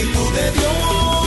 Espíritu de Dios.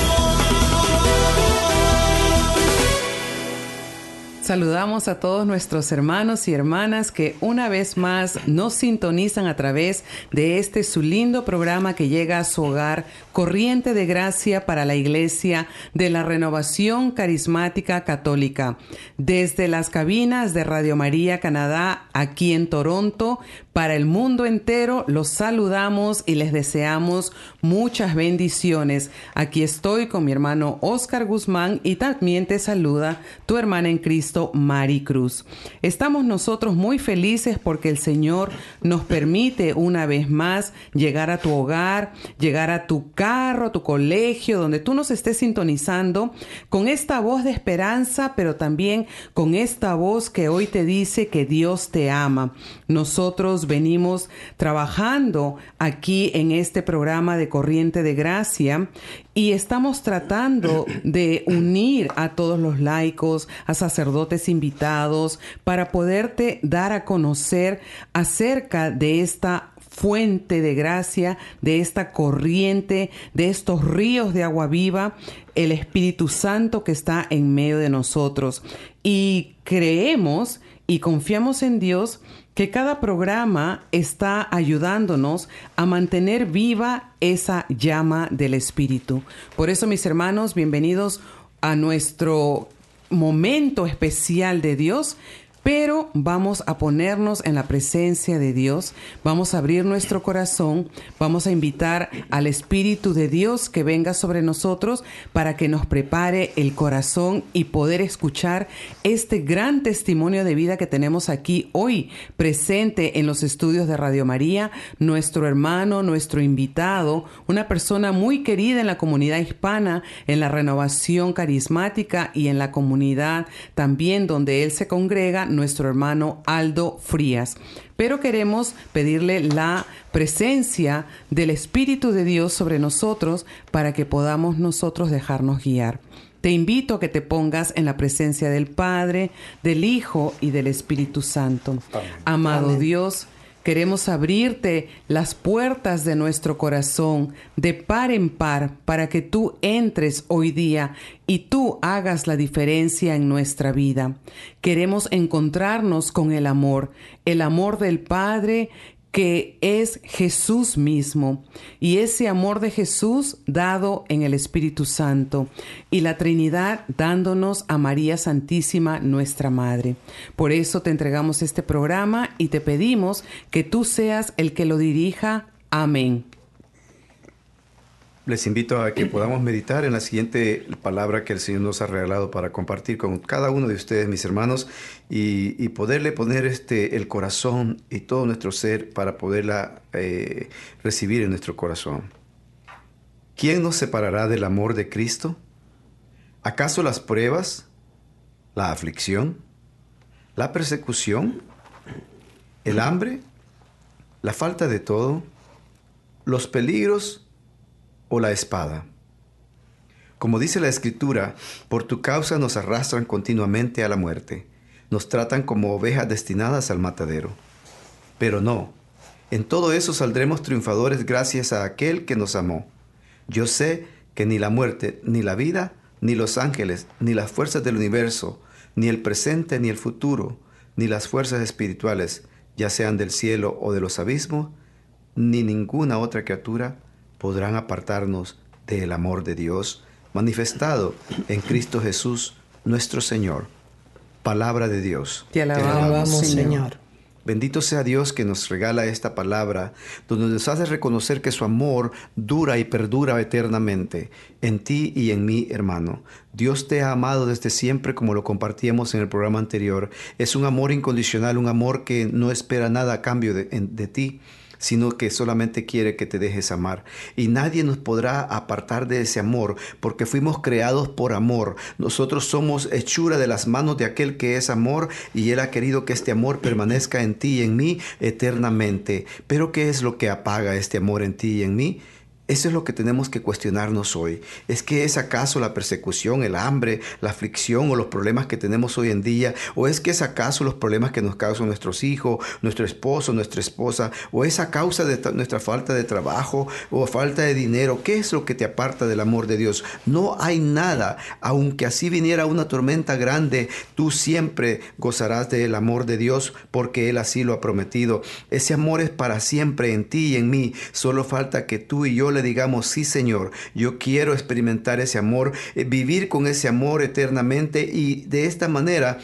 Saludamos a todos nuestros hermanos y hermanas que una vez más nos sintonizan a través de este su lindo programa que llega a su hogar, Corriente de Gracia para la Iglesia de la Renovación Carismática Católica. Desde las cabinas de Radio María Canadá, aquí en Toronto, para el mundo entero, los saludamos y les deseamos muchas bendiciones. Aquí estoy con mi hermano Oscar Guzmán y también te saluda tu hermana en Cristo, Mari Cruz. Estamos nosotros muy felices porque el Señor nos permite una vez más llegar a tu hogar, llegar a tu carro, a tu colegio, donde tú nos estés sintonizando con esta voz de esperanza, pero también con esta voz que hoy te dice que Dios te ama. Nosotros venimos trabajando aquí en este programa de Corriente de Gracia y estamos tratando de unir a todos los laicos, a sacerdotes invitados, para poderte dar a conocer acerca de esta fuente de gracia, de esta corriente, de estos ríos de agua viva, el Espíritu Santo que está en medio de nosotros. Y creemos y confiamos en Dios que cada programa está ayudándonos a mantener viva esa llama del Espíritu. Por eso, mis hermanos, bienvenidos a nuestro momento especial de Dios pero vamos a ponernos en la presencia de Dios, vamos a abrir nuestro corazón, vamos a invitar al Espíritu de Dios que venga sobre nosotros para que nos prepare el corazón y poder escuchar este gran testimonio de vida que tenemos aquí hoy presente en los estudios de Radio María, nuestro hermano, nuestro invitado, una persona muy querida en la comunidad hispana, en la renovación carismática y en la comunidad también donde él se congrega nuestro hermano Aldo Frías. Pero queremos pedirle la presencia del Espíritu de Dios sobre nosotros para que podamos nosotros dejarnos guiar. Te invito a que te pongas en la presencia del Padre, del Hijo y del Espíritu Santo. Amado Dios, Queremos abrirte las puertas de nuestro corazón de par en par para que tú entres hoy día y tú hagas la diferencia en nuestra vida. Queremos encontrarnos con el amor, el amor del Padre que es Jesús mismo y ese amor de Jesús dado en el Espíritu Santo y la Trinidad dándonos a María Santísima nuestra Madre. Por eso te entregamos este programa y te pedimos que tú seas el que lo dirija. Amén. Les invito a que podamos meditar en la siguiente palabra que el Señor nos ha regalado para compartir con cada uno de ustedes, mis hermanos, y, poderle poner este, el corazón y todo nuestro ser para poderla eh, recibir en nuestro corazón. ¿Quién nos separará del amor de Cristo? ¿Acaso las pruebas, la aflicción, la persecución, el hambre, la falta de todo, los peligros o la espada. Como dice la Escritura, por tu causa nos arrastran continuamente a la muerte, nos tratan como ovejas destinadas al matadero. Pero no, en todo eso saldremos triunfadores gracias a aquel que nos amó. Yo sé que ni la muerte, ni la vida, ni los ángeles, ni las fuerzas del universo, ni el presente, ni el futuro, ni las fuerzas espirituales, ya sean del cielo o de los abismos, ni ninguna otra criatura podrán apartarnos del amor de Dios manifestado en Cristo Jesús, nuestro Señor. Palabra de Dios. Te alabamos, Señor. Bendito sea Dios que nos regala esta palabra, donde nos hace reconocer que su amor dura y perdura eternamente en ti y en mí, hermano. Dios te ha amado desde siempre como lo compartíamos en el programa anterior. Es un amor incondicional, un amor que no espera nada a cambio de, de ti sino que solamente quiere que te dejes amar. Y nadie nos podrá apartar de ese amor, porque fuimos creados por amor. Nosotros somos hechura de las manos de aquel que es amor, y Él ha querido que este amor permanezca en ti y en mí eternamente. Pero ¿qué es lo que apaga este amor en ti y en mí? Eso es lo que tenemos que cuestionarnos hoy. ¿Es que es acaso la persecución, el hambre, la aflicción o los problemas que tenemos hoy en día? ¿O es que es acaso los problemas que nos causan nuestros hijos, nuestro esposo, nuestra esposa? ¿O es a causa de nuestra falta de trabajo o falta de dinero? ¿Qué es lo que te aparta del amor de Dios? No hay nada. Aunque así viniera una tormenta grande, tú siempre gozarás del amor de Dios porque Él así lo ha prometido. Ese amor es para siempre en ti y en mí. Solo falta que tú y yo le digamos, sí Señor, yo quiero experimentar ese amor, eh, vivir con ese amor eternamente y de esta manera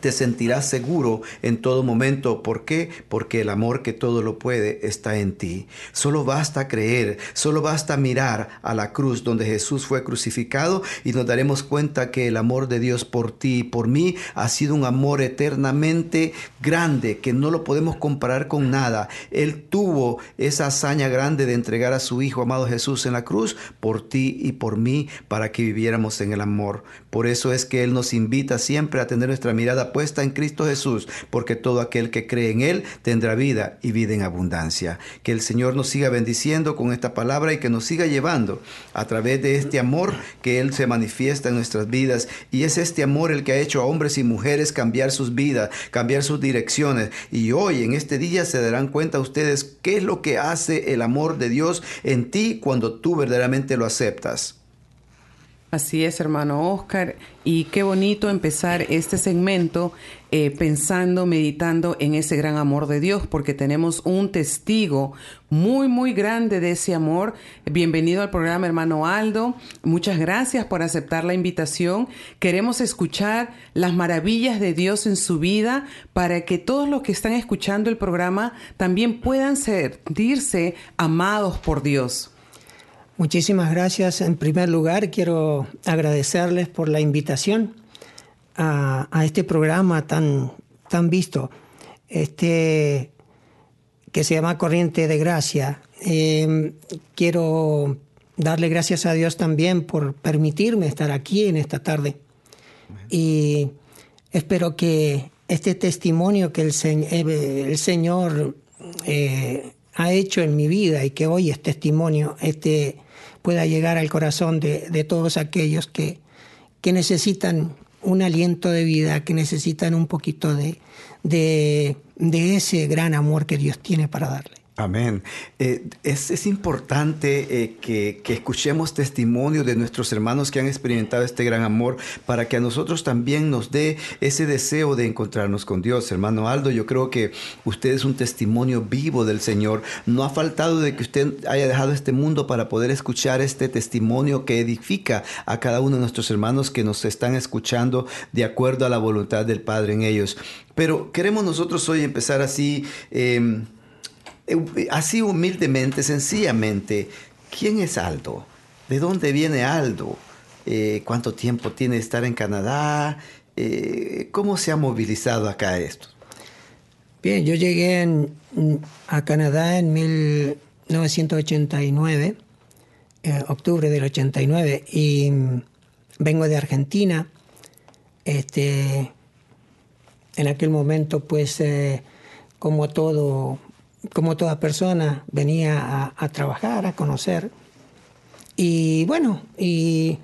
te sentirás seguro en todo momento. ¿Por qué? Porque el amor que todo lo puede está en ti. Solo basta creer, solo basta mirar a la cruz donde Jesús fue crucificado y nos daremos cuenta que el amor de Dios por ti y por mí ha sido un amor eternamente grande que no lo podemos comparar con nada. Él tuvo esa hazaña grande de entregar a su Hijo amado Jesús en la cruz por ti y por mí para que viviéramos en el amor. Por eso es que Él nos invita siempre a tener nuestra mirada puesta en Cristo Jesús, porque todo aquel que cree en Él tendrá vida y vida en abundancia. Que el Señor nos siga bendiciendo con esta palabra y que nos siga llevando a través de este amor que Él se manifiesta en nuestras vidas. Y es este amor el que ha hecho a hombres y mujeres cambiar sus vidas, cambiar sus direcciones. Y hoy, en este día, se darán cuenta ustedes qué es lo que hace el amor de Dios en ti cuando tú verdaderamente lo aceptas. Así es, hermano Oscar. Y qué bonito empezar este segmento eh, pensando, meditando en ese gran amor de Dios, porque tenemos un testigo muy, muy grande de ese amor. Bienvenido al programa, hermano Aldo. Muchas gracias por aceptar la invitación. Queremos escuchar las maravillas de Dios en su vida para que todos los que están escuchando el programa también puedan sentirse amados por Dios. Muchísimas gracias. En primer lugar, quiero agradecerles por la invitación a, este programa tan, tan visto, este, que se llama Corriente de Gracia. Em, quiero darle gracias a Dios también por permitirme estar aquí en esta tarde. Y espero que este testimonio que el, eh, el Señor eh, ha hecho en mi vida y que hoy es testimonio, este pueda llegar al corazón de, todos aquellos que, que, necesitan un aliento de vida, que necesitan un poquito de, de, de ese gran amor que Dios tiene para darle. Amén. Eh, es, importante eh, que, escuchemos testimonio de nuestros hermanos que han experimentado este gran amor para que a nosotros también nos dé ese deseo de encontrarnos con Dios. Hermano Aldo, yo creo que usted es un testimonio vivo del Señor. No ha faltado de que usted haya dejado este mundo para poder escuchar este testimonio que edifica a cada uno de nuestros hermanos que nos están escuchando de acuerdo a la voluntad del Padre en ellos. Pero queremos nosotros hoy empezar así. Em, así humildemente, sencillamente, ¿quién es Aldo? ¿De dónde viene Aldo? Eh, ¿Cuánto tiempo tiene estar en Canadá? Eh, ¿Cómo se ha movilizado acá esto? Bien, yo llegué a Canadá en 1989, octubre del 89, y vengo de Argentina. Este, en aquel momento, pues, como todo como toda persona, venía a, trabajar, a conocer. Y bueno, y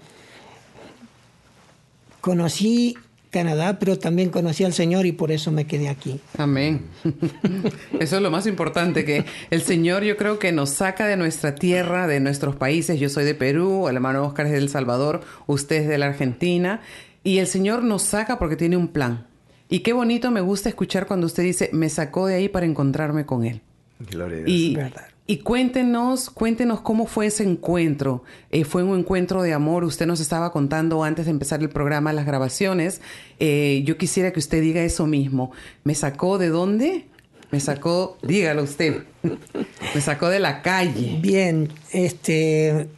conocí Canadá, pero también conocí al Señor y por eso me quedé aquí. Amén. Eso es lo más importante, que el Señor yo creo que nos saca de nuestra tierra, de nuestros países. Yo soy de Perú, el hermano Oscar es de El Salvador, usted es de la Argentina. Y el Señor nos saca porque tiene un plan. Y qué bonito me gusta escuchar cuando usted dice, me sacó de ahí para encontrarme con él. Gloria a Dios. Y, Verdad. y cuéntenos, cuéntenos cómo fue ese encuentro. Eh, fue un encuentro de amor. Usted nos estaba contando antes de empezar el programa, las grabaciones. Eh, yo quisiera que usted diga eso mismo. ¿Me sacó de dónde? Me sacó, dígalo usted. Me sacó de la calle. Bien, este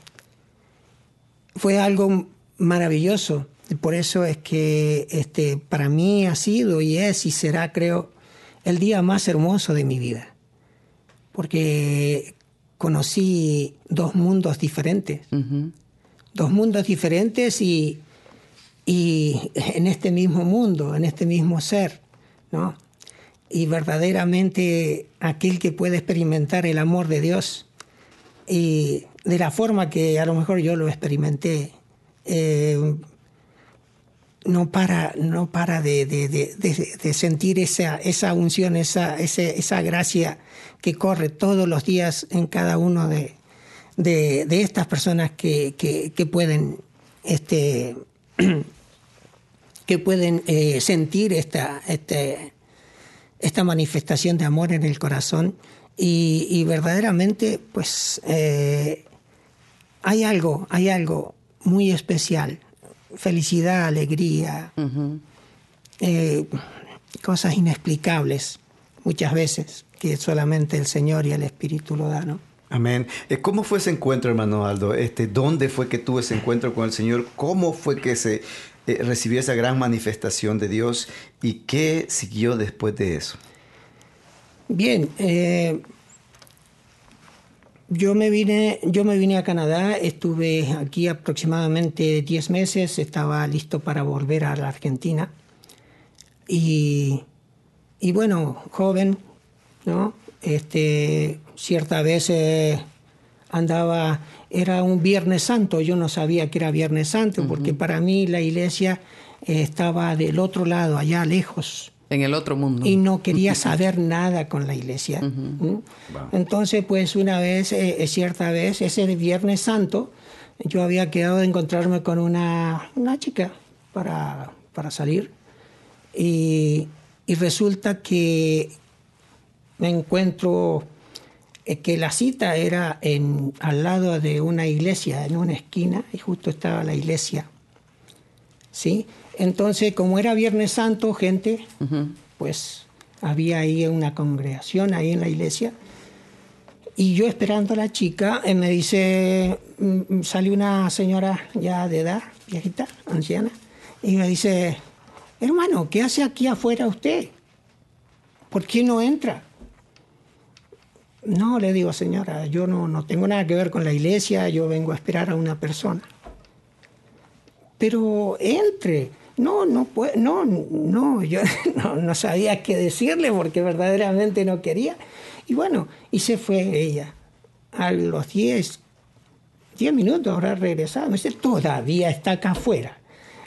fue algo maravilloso. Por eso es que este, para mí ha sido y es y será, creo, el día más hermoso de mi vida. Porque conocí dos mundos diferentes. Dos mundos diferentes y, y en este mismo mundo, en este mismo ser, ¿no? Y verdaderamente aquel que puede experimentar el amor de Dios y de la forma que a lo mejor yo lo experimenté, eh, no para, no para de, de- de- sentir esa, esa unción, esa, ese- esa gracia que corre todos los días en cada uno de, estas personas que, que- pueden, este, que pueden eh, sentir esta, este, esta manifestación de amor en el corazón. Y, y verdaderamente pues eh, hay algo, hay algo muy especial, felicidad, alegría, eh, cosas inexplicables muchas veces que solamente el Señor y el Espíritu lo dan. ¿no? Amén. Eh, ¿Cómo fue ese encuentro, hermano Aldo? Este, ¿Dónde fue que tuvo ese encuentro con el Señor? ¿Cómo fue que se eh, recibió esa gran manifestación de Dios? ¿Y qué siguió después de eso? Bien, eh, yo me vine, yo me vine a Canadá, estuve aquí aproximadamente 10 meses, estaba listo para volver a la Argentina. Y, y bueno, joven, ¿no? Este, cierta vez eh, andaba, era un Viernes Santo, yo no sabía que era Viernes Santo, porque para mí la iglesia eh, estaba del otro lado, allá lejos En el otro mundo. y no quería saber nada con la iglesia. ¿Mm? Entonces, pues una vez, eh, cierta vez, ese Viernes Santo, yo había quedado de encontrarme con una, una chica para, para salir y, y resulta que me encuentro eh, que la cita era en, al lado de una iglesia, en una esquina, y justo estaba la iglesia. ¿sí? Entonces, como era Viernes Santo, gente, pues había ahí una congregación ahí en la iglesia. Y yo esperando a la chica, eh, me dice, mm, mm, sale una señora ya de edad, viejita, anciana, y me dice, hermano, ¿qué hace aquí afuera usted? ¿Por qué no entra? No, le digo, señora, yo no, no tengo nada que ver con la iglesia, yo vengo a esperar a una persona pero entre. No, no no, no, yo no, sabía qué decirle porque verdaderamente no quería. Y bueno, y se fue ella. A los 10, 10 minutos habrá regresado. Me dice, todavía está acá afuera.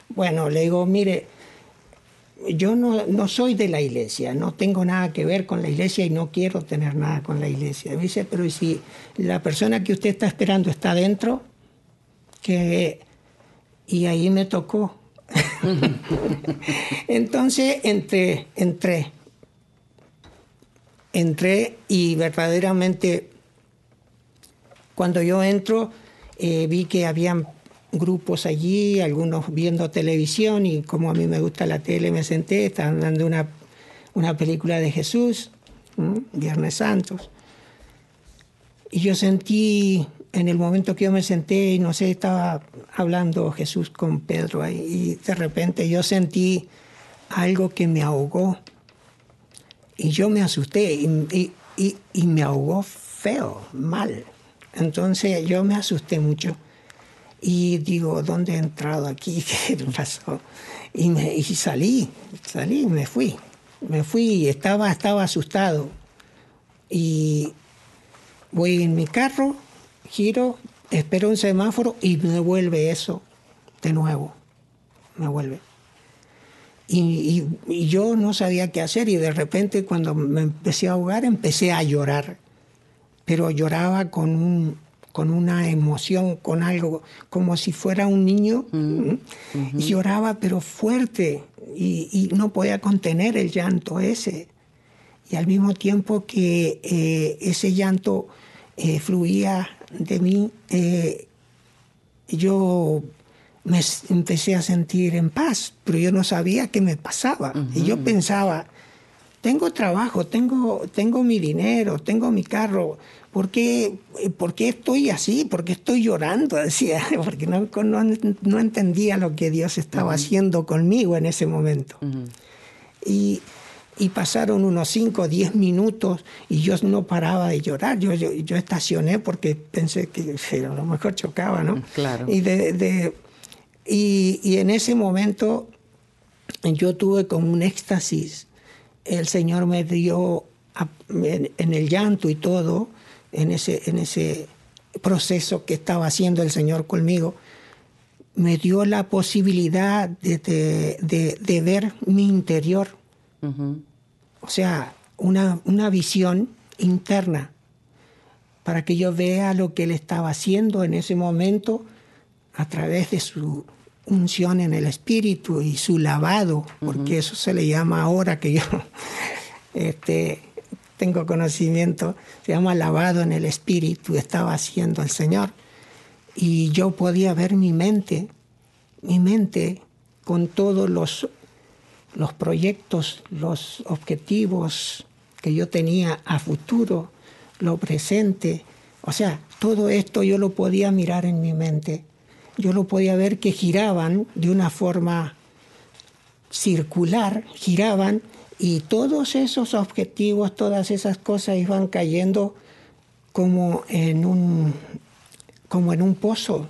Bueno, le digo, mire, yo no, no soy de la iglesia, no tengo nada que ver con la iglesia y no quiero tener nada con la iglesia. Me dice, pero ¿y si la persona que usted está esperando está adentro? Que y ahí me tocó. Entonces entré, entré, entré y verdaderamente cuando yo entro eh, vi que habían grupos allí, algunos viendo televisión y como a mí me gusta la tele me senté, estaban dando una, una película de Jesús. Viernes Santos. Y yo sentí, en el momento que yo me senté, y no sé, estaba hablando Jesús con Pedro ahí, y de repente yo sentí algo que me ahogó. Y yo me asusté y, y- y- y me ahogó feo, mal. Entonces yo me asusté mucho. Y digo, ¿dónde he entrado aquí? ¿Qué pasó? Y, me, y salí, salí, me fui. Me fui estaba, estaba asustado. Y voy en mi carro, giro, espero un semáforo y me vuelve eso de nuevo. Me vuelve. Y, y- y yo no sabía qué hacer y de repente cuando me empecé a ahogar empecé a llorar. Pero lloraba con un, con una emoción, con algo, como si fuera un niño. Y lloraba, pero fuerte, y, no podía contener el llanto ese. Y al mismo tiempo que eh, ese llanto eh, fluía de mí, eh, yo me empecé a sentir en paz, pero yo no sabía qué me pasaba. Y yo pensaba, tengo trabajo, tengo, tengo mi dinero, tengo mi carro, ¿por qué, ¿por qué estoy así? ¿Por qué estoy llorando? Decía, porque no, no, entendía lo que Dios estaba haciendo conmigo en ese momento. y, y, pasaron unos 5 o 10 minutos y yo no paraba de llorar. Yo, yo, estacioné porque pensé que a lo mejor chocaba, ¿no? Claro. Y, de, y, y en ese momento yo tuve como un éxtasis. El Señor me dio en, el llanto y todo, en ese, en ese proceso que estaba haciendo el Señor conmigo, me dio la posibilidad de, ver mi interior. O sea, una, una visión interna para que yo vea lo que él estaba haciendo en ese momento a través de su unción en el espíritu y su lavado, porque eso se le llama ahora que yo este, tengo conocimiento, se llama lavado en el espíritu, estaba haciendo el Señor. Y yo podía ver mi mente, mi mente con todos los, los proyectos, los objetivos que yo tenía a futuro, lo presente. O sea, todo esto yo lo podía mirar en mi mente. Yo lo podía ver que giraban de una forma circular, giraban y todos esos objetivos, todas esas cosas iban cayendo como en un, como en un pozo.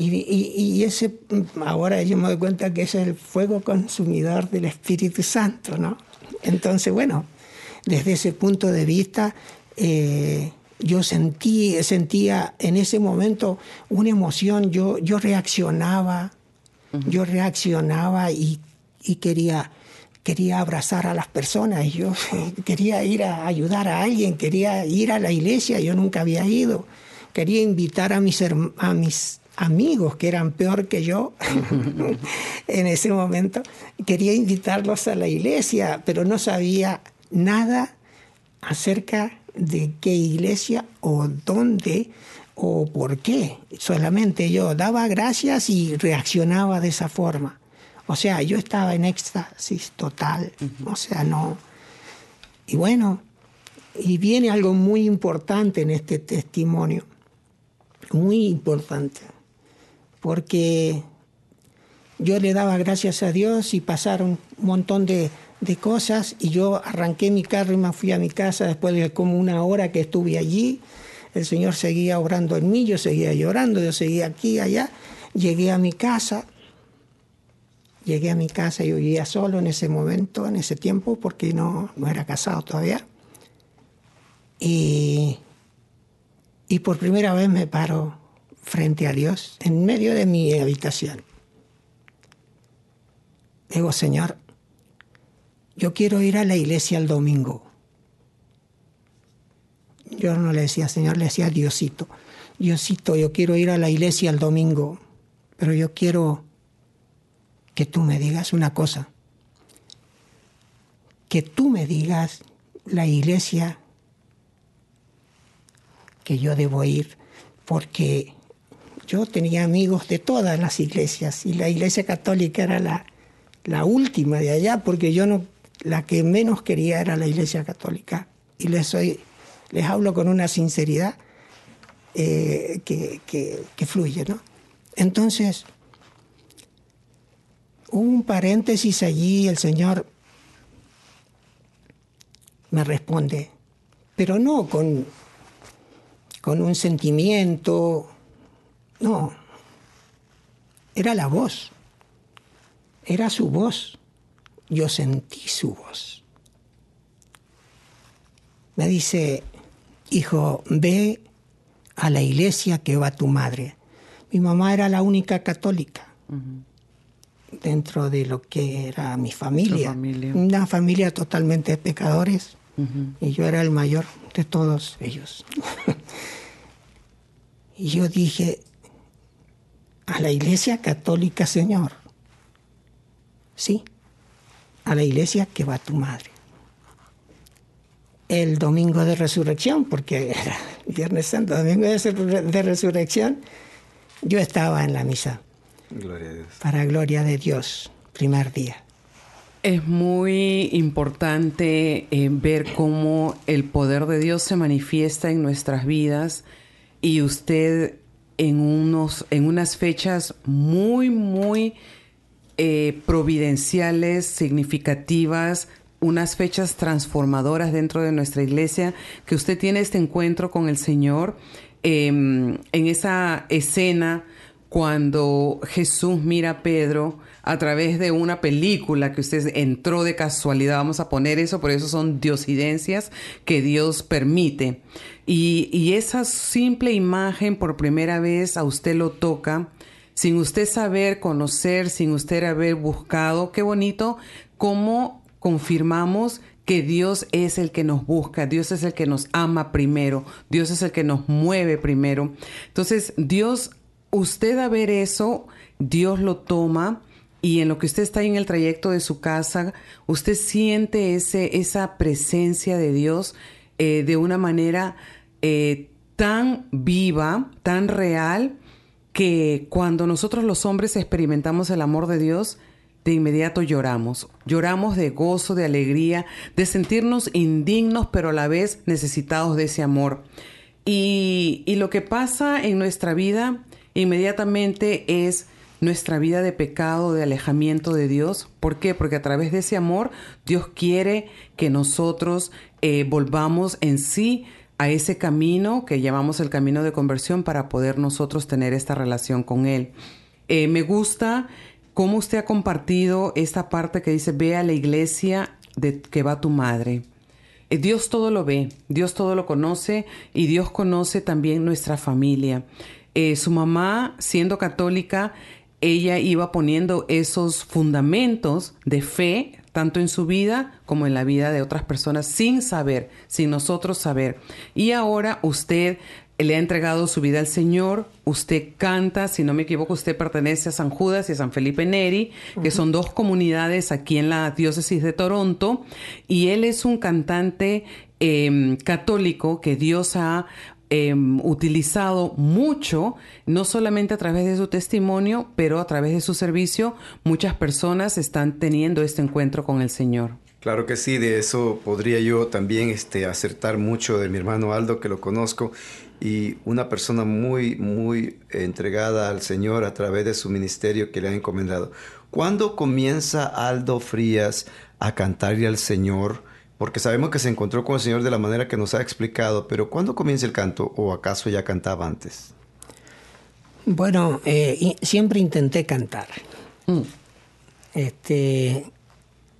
Y, ese, ahora yo me doy cuenta que es el fuego consumidor del Espíritu Santo, ¿no? Entonces, bueno, desde ese punto de vista, eh, yo sentí, sentía en ese momento una emoción, yo, yo reaccionaba, yo reaccionaba y, y quería quería abrazar a las personas, yo quería ir a ayudar a alguien, quería ir a la iglesia, yo nunca había ido, quería invitar a mis, a mis amigos que eran peor que yo en ese momento, quería invitarlos a la iglesia, pero no sabía nada acerca de qué iglesia o dónde o por qué. Solamente yo daba gracias y reaccionaba de esa forma. O sea, yo estaba en éxtasis total. O sea, no. Y bueno, y viene algo muy importante en este testimonio. Muy importante. Porque yo le daba gracias a Dios y pasaron un montón de, de cosas y yo arranqué mi carro y me fui a mi casa después de como una hora que estuve allí. El Señor seguía orando en mí, yo seguía llorando, yo seguía aquí, allá. Llegué a mi casa Llegué a mi casa, y vivía solo en ese momento, en ese tiempo, porque no, no era casado todavía. Y, y por primera vez me paro frente a Dios, en medio de mi habitación. Digo, Señor, yo quiero ir a la iglesia el domingo. Yo no le decía Señor, le decía Diosito. Diosito, yo quiero ir a la iglesia el domingo, pero yo quiero que tú me digas una cosa, que tú me digas la iglesia que yo debo ir, porque yo tenía amigos de todas las iglesias y la iglesia católica era la, última de allá, porque yo no, la que menos quería era la iglesia católica. Y les, soy, les hablo con una sinceridad eh, que, que, que fluye, ¿no? Entonces, Hubo un paréntesis allí, el Señor me responde, pero no con, con un sentimiento, no, era la voz, era su voz, yo sentí su voz. Me dice, hijo, ve a la iglesia que va tu madre. Mi mamá era la única católica dentro de lo que era mi familia. Una familia totalmente de pecadores. Y yo era el mayor de todos ellos. Y yo dije, a la iglesia católica, Señor. Sí, a la iglesia que va tu madre. El domingo de resurrección, porque era Viernes Santo, domingo de resurrección, yo estaba en la misa. Gloria a Dios. Para gloria de Dios, primer día. Es muy importante eh, ver cómo el poder de Dios se manifiesta en nuestras vidas y usted en, unos, en unas fechas muy, muy eh, providenciales, significativas, unas fechas transformadoras dentro de nuestra iglesia, que usted tiene este encuentro con el Señor em, en esa escena cuando Jesús mira a Pedro a través de una película que usted entró de casualidad, vamos a poner eso, por eso son diosidencias que Dios permite. Y, y esa simple imagen por primera vez a usted lo toca, sin usted saber, conocer, sin usted haber buscado, qué bonito cómo confirmamos que Dios es el que nos busca, Dios es el que nos ama primero, Dios es el que nos mueve primero. Entonces, Dios usted a ver eso, Dios lo toma y en lo que usted está en el trayecto de su casa, usted siente ese, esa presencia de Dios eh, de una manera eh, tan viva, tan real, que cuando nosotros los hombres experimentamos el amor de Dios, de inmediato lloramos. Lloramos de gozo, de alegría, de sentirnos indignos, pero a la vez necesitados de ese amor. Y, y lo que pasa en nuestra vida inmediatamente es nuestra vida de pecado, de alejamiento de Dios. ¿Por qué? Porque a través de ese amor Dios quiere que nosotros eh, volvamos en sí a ese camino que llamamos el camino de conversión para poder nosotros tener esta relación con Él. Eh, me gusta cómo usted ha compartido esta parte que dice, ve a la iglesia de que va tu madre. Eh, Dios todo lo ve, Dios todo lo conoce y Dios conoce también nuestra familia. Su mamá, siendo católica, ella iba poniendo esos fundamentos de fe, tanto en su vida como en la vida de otras personas, sin saber, sin nosotros saber. Y ahora usted le ha entregado su vida al Señor, usted canta, si no me equivoco, usted pertenece a San Judas y a San Felipe Neri, que son dos comunidades aquí en la diócesis de Toronto, y él es un cantante em, católico que Dios ha Em, utilizado mucho, no solamente a través de su testimonio, pero a través de su servicio, muchas personas están teniendo este encuentro con el Señor. Claro que sí, de eso podría yo también este, acertar mucho de mi hermano Aldo, que lo conozco, y una persona muy, muy entregada al Señor a través de su ministerio que le ha encomendado. ¿Cuándo comienza Aldo Frías a cantarle al Señor? Porque sabemos que se encontró con el Señor de la manera que nos ha explicado, pero ¿cuándo comienza el canto o acaso ya cantaba antes? Bueno, eh, siempre intenté cantar. Mm. Este,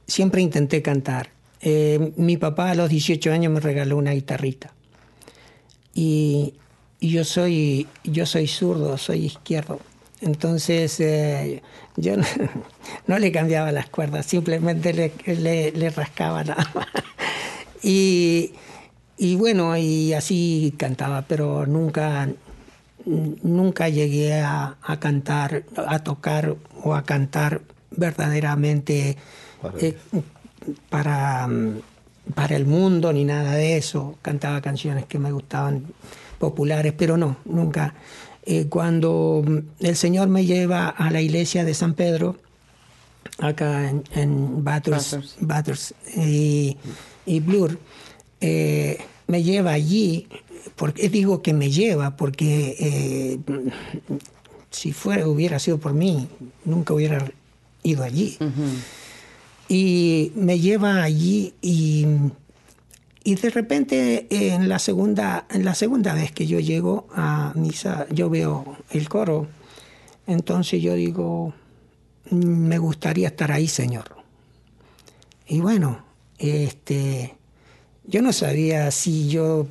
siempre intenté cantar. Eh, mi papá a los 18 años me regaló una guitarrita. Y, yo, soy, yo soy zurdo, soy izquierdo. Entonces eh, yo no, le cambiaba las cuerdas, simplemente le, le, rascaba nada más. Y, bueno, y así cantaba, pero nunca, nunca llegué a, cantar, a tocar o a cantar verdaderamente para, eh, para el mundo ni nada de eso. Cantaba canciones que me gustaban populares, pero no, nunca eh, cuando el Señor me lleva a la iglesia de San Pedro, acá en, en Bathurst, y, Blur, eh, me lleva allí, porque digo que me lleva, porque eh, si fuera, hubiera sido por mí, nunca hubiera ido allí. Y me lleva allí y y de repente en la segunda, en la segunda vez que yo llego a misa, yo veo el coro. Entonces yo digo, me gustaría estar ahí, Señor. Y bueno, este, yo no sabía si yo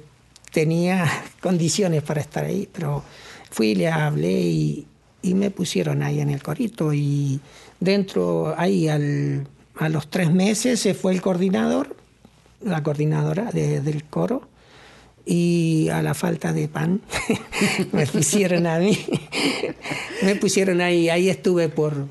tenía condiciones para estar ahí, pero fui, le hablé y, y me pusieron ahí en el corito. Y dentro, ahí al, a los tres meses se fue el coordinador la coordinadora del coro y a la falta de pan me pusieron a mí, me pusieron ahí, ahí estuve por,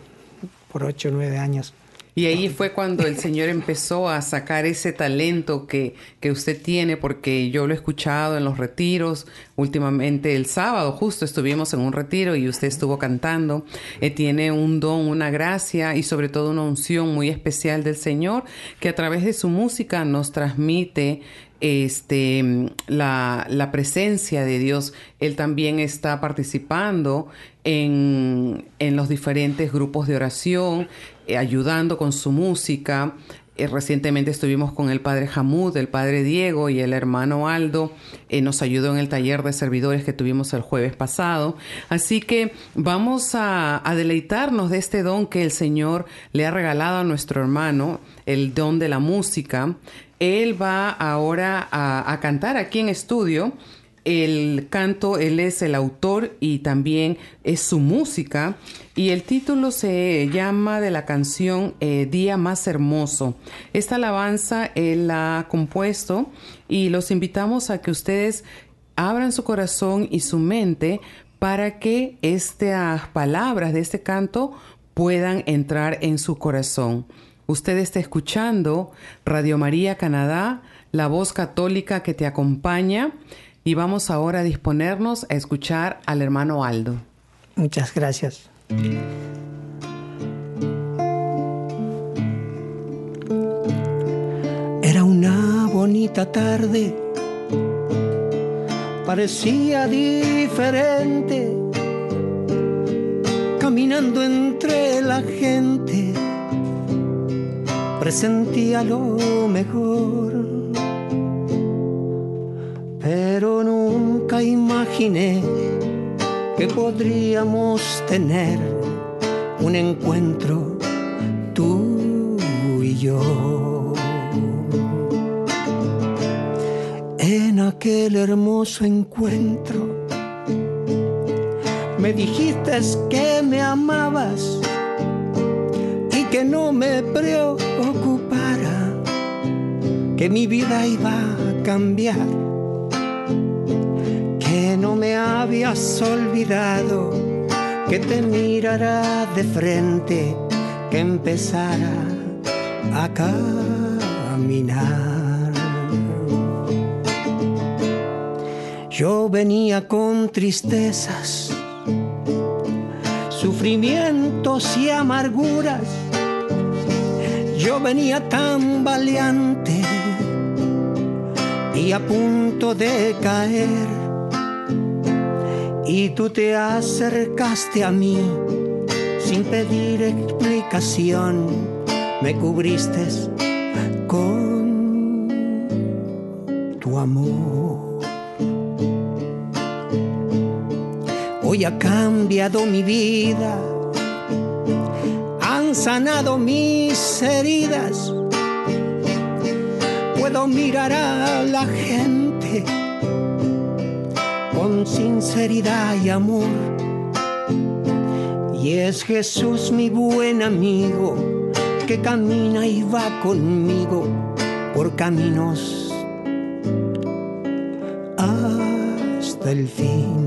por ocho o nueve años. Y ahí fue cuando el Señor empezó a sacar ese talento que, que, usted tiene, porque yo lo he escuchado en los retiros. Últimamente el sábado justo estuvimos en un retiro y usted estuvo cantando. Eh, tiene un don, una gracia y sobre todo una unción muy especial del Señor que a través de su música nos transmite este, la, la, presencia de Dios. Él también está participando en, en los diferentes grupos de oración, eh, ayudando con su música. Eh, recientemente estuvimos con el padre Hamud, el padre Diego y el hermano Aldo. Eh, nos ayudó en el taller de servidores que tuvimos el jueves pasado. Así que vamos a, deleitarnos de este don que el Señor le ha regalado a nuestro hermano, el don de la música. Él va ahora a, a cantar aquí en estudio el canto, él es el autor y también es su música. Y el título se llama de la canción eh, Día Más Hermoso. Esta alabanza él la ha compuesto y los invitamos a que ustedes abran su corazón y su mente para que estas palabras de este canto puedan entrar en su corazón. Usted está escuchando Radio María Canadá, la voz católica que te acompaña y vamos ahora a disponernos a escuchar al hermano Aldo. Muchas gracias. Era una bonita tarde, parecía diferente, caminando entre la gente, presentía lo mejor. Pero nunca imaginé que podríamos tener un encuentro tú y yo. En aquel hermoso encuentro me dijiste que me amabas y que no me preocupara, que mi vida iba a cambiar no me habías olvidado, que te mirara de frente, que empezara a caminar. Yo venía con tristezas, sufrimientos y amarguras. Yo venía tan valiente y a punto de caer y tú te acercaste a mí sin pedir explicación, me cubriste con tu amor. Hoy ha cambiado mi vida, han sanado mis heridas, puedo mirar a la gente sinceridad y amor. Y es Jesús mi buen amigo que camina y va conmigo por caminos hasta el fin.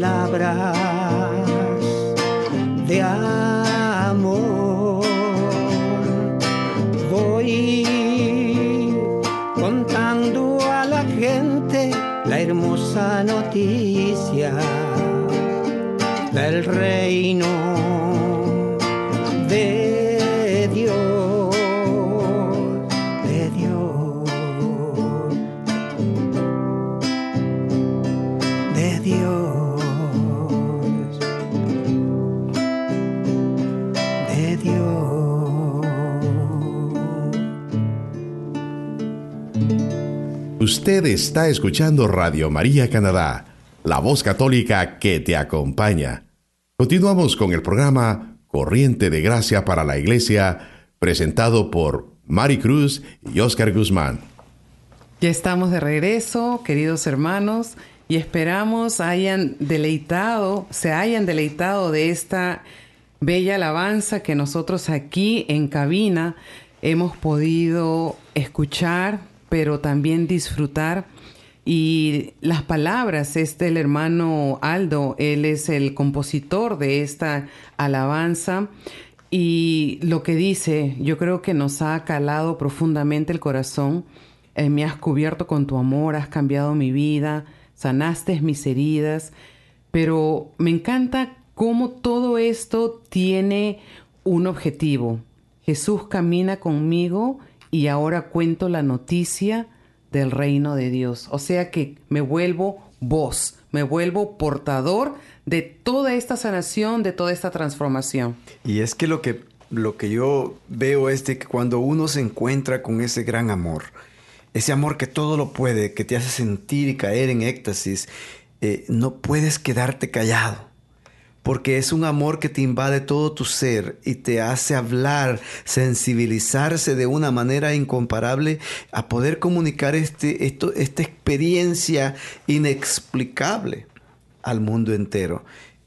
palabras. Usted está escuchando Radio María Canadá, la voz católica que te acompaña. Continuamos con el programa Corriente de Gracia para la Iglesia, presentado por Mari Cruz y Oscar Guzmán. Ya estamos de regreso, queridos hermanos, y esperamos hayan deleitado, se hayan deleitado de esta bella alabanza que nosotros aquí en cabina hemos podido escuchar, pero también disfrutar. Y las palabras es del hermano Aldo, él es el compositor de esta alabanza. Y lo que dice, yo creo que nos ha calado profundamente el corazón. Eh, me has cubierto con tu amor, has cambiado mi vida, sanaste mis heridas. Pero me encanta cómo todo esto tiene un objetivo. Jesús camina conmigo y ahora cuento la noticia del reino de Dios. O sea que me vuelvo voz, me vuelvo portador de toda esta sanación, de toda esta transformación. Y es que lo que, lo que yo veo es de que cuando uno se encuentra con ese gran amor, ese amor que todo lo puede, que te hace sentir y caer en éxtasis, eh, no puedes quedarte callado porque es un amor que te invade todo tu ser y te hace hablar, sensibilizarse de una manera incomparable a poder comunicar este, esto, esta experiencia inexplicable al mundo entero.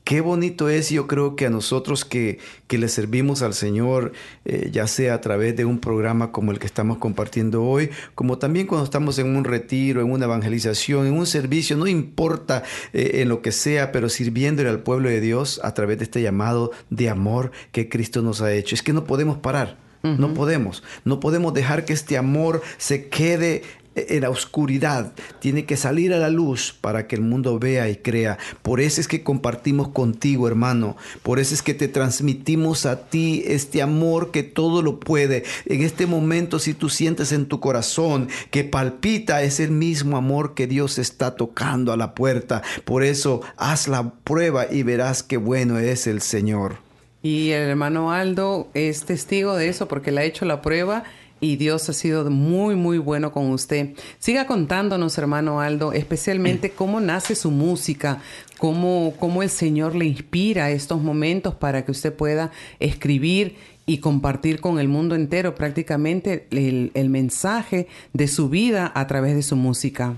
Qué bonito es, yo creo que a nosotros que, le servimos al Señor, eh, ya sea a través de un programa como el que estamos compartiendo hoy, como también cuando estamos en un retiro, en una evangelización, en un servicio, no importa eh, en lo que sea, pero sirviéndole al pueblo de Dios a través de este llamado de amor que Cristo nos ha hecho. Es que no podemos parar. No podemos, no podemos dejar que este amor se quede en la oscuridad, tiene que salir a la luz para que el mundo vea y crea. Por eso es que compartimos contigo, hermano. Por eso es que te transmitimos a ti este amor que todo lo puede. En este momento, si tú sientes en tu corazón que palpita, es el mismo amor que Dios está tocando a la puerta. Por eso, haz la prueba y verás qué bueno es el Señor. Y el hermano Aldo es testigo de eso porque le ha hecho la prueba y Dios ha sido muy, muy bueno con usted. Siga contándonos, hermano Aldo, especialmente cómo nace su música, cómo, cómo el Señor le inspira estos momentos para que usted pueda escribir y compartir con el mundo entero prácticamente el, mensaje de su vida a través de su música.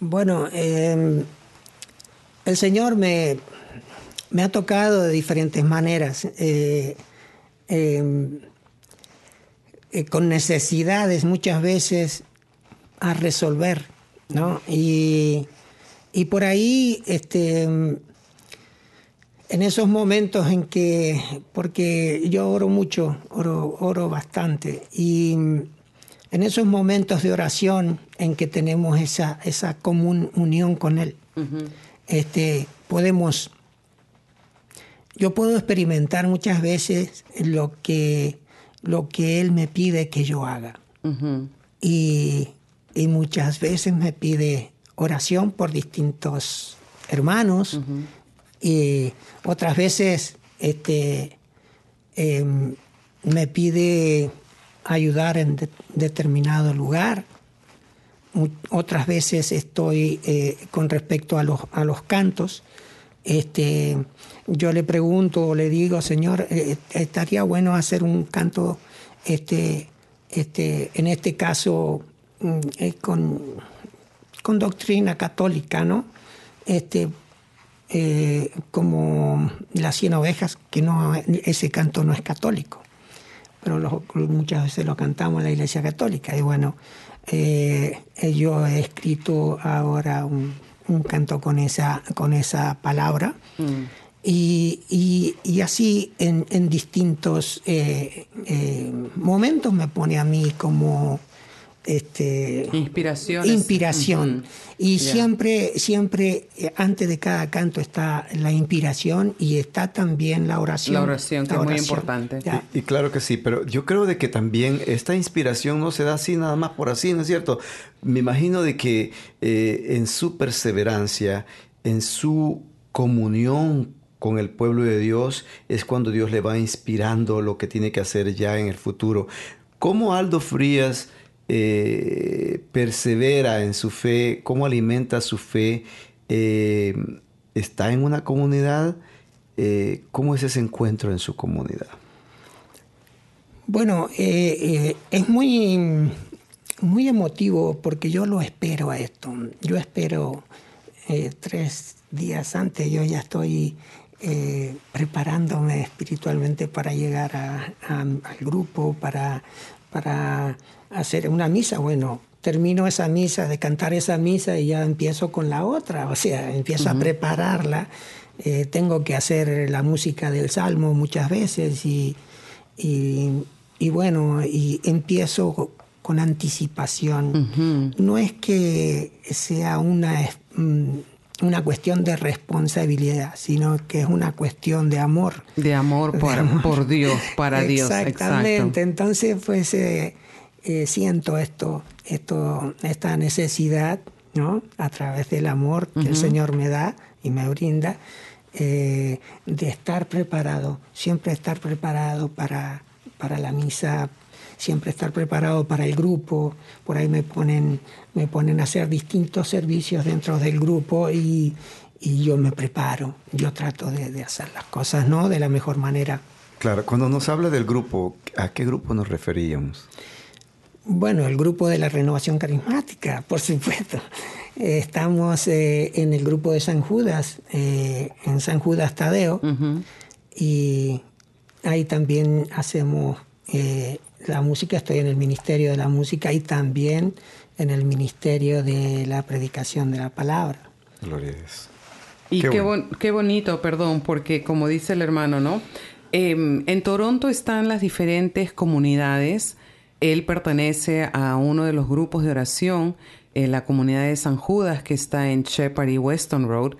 Bueno, em, el Señor me, me, ha tocado de diferentes maneras. Eh, em, eh, con necesidades muchas veces a resolver, ¿no? Y, por ahí, este, en esos momentos en que, porque yo oro mucho, oro, oro bastante, y en esos momentos de oración en que tenemos esa, esa común unión con Él, este, podemos, yo puedo experimentar muchas veces lo que lo que Él me pide que yo haga. y, muchas veces me pide oración por distintos hermanos y otras veces este, em, me pide ayudar en determinado lugar. Otras veces estoy eh, con respecto a los, a los cantos. Este, yo le pregunto o le digo, Señor, eh, estaría bueno hacer un canto, este, este, en este caso, mm, eh, con, con, doctrina católica, ¿no? Este, eh, como las cien ovejas, que no, ese canto no es católico, pero muchas veces lo cantamos en la Iglesia Católica. Y bueno, yo he escrito ahora un, canto con esa, con esa palabra. Mm. Y, y, así en, en distintos eh, eh, momentos me pone a mí como este, inspiración. Inspiración. Y siempre, siempre eh, antes de cada canto está la inspiración y está también la oración. La oración, que es muy importante. Y, claro que sí, pero yo creo de que también esta inspiración no se da así nada más por así, ¿no es cierto? Me imagino de que en su perseverancia, en su comunión con el pueblo de Dios es cuando Dios le va inspirando lo que tiene que hacer ya en el futuro. ¿Cómo Aldo Frías eh, persevera en su fe? ¿Cómo alimenta su fe? Eh, ¿Está en una comunidad? eh, ¿cómo es ese encuentro en su comunidad? Bueno, es muy, muy emotivo porque yo lo espero a esto. Yo espero tres días antes, yo ya estoy preparándome espiritualmente para llegar al grupo, para, para hacer una misa. Bueno, termino esa misa, de cantar esa misa y ya empiezo con la otra, o sea, empiezo a prepararla. Eh, tengo que hacer la música del salmo muchas veces y, y, bueno, y empiezo con anticipación. No es que sea una, mm, una cuestión de responsabilidad, sino que es una cuestión de amor. De amor por, por Dios, para Dios. Exactamente. Entonces, pues eh, eh, siento esto, esto, esta necesidad, ¿no? A través del amor que el Señor me da y me brinda, eh, de estar preparado, siempre estar preparado para, para la misa, siempre estar preparado para el grupo. Por ahí me ponen, me ponen a hacer distintos servicios dentro del grupo y, y yo me preparo. Yo trato de, de, hacer las cosas ¿no? de la mejor manera. Claro, cuando nos habla del grupo, ¿a qué grupo nos referíamos? Bueno, el grupo de la renovación carismática, por supuesto. estamos eh, en el grupo de San Judas, eh, en San Judas Tadeo, y ahí también hacemos eh, la música, estoy en el Ministerio de la Música y también en el Ministerio de la Predicación de la Palabra. Gloria a Dios. Y qué, qué, bonito, perdón, porque como dice el hermano, ¿no? Em, en Toronto están las diferentes comunidades él pertenece a uno de los grupos de oración en la comunidad de San Judas que está en Shepherd y Weston Road,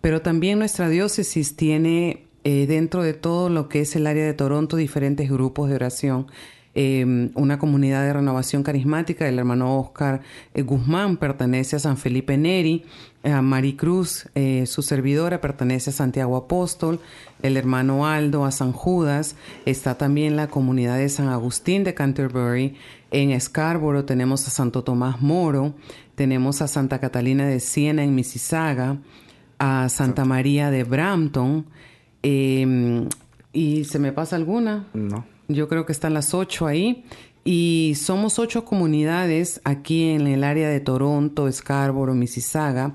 pero también nuestra diócesis tiene eh, dentro de todo lo que es el área de Toronto diferentes grupos de oración. Em, una comunidad de renovación carismática. El hermano Oscar eh, Guzmán pertenece a San Felipe Neri, a Maricruz, eh, su servidora, pertenece a Santiago Apóstol, el hermano Aldo a San Judas, está también la comunidad de San Agustín de Canterbury, en Scarborough tenemos a Santo Tomás Moro, tenemos a Santa Catalina de Siena en Mississauga, a Santa María de Brampton, em, ¿y se me pasa alguna? No. Yo creo que están las ocho ahí. Y somos ocho comunidades aquí en el área de Toronto, Scarborough, Mississauga.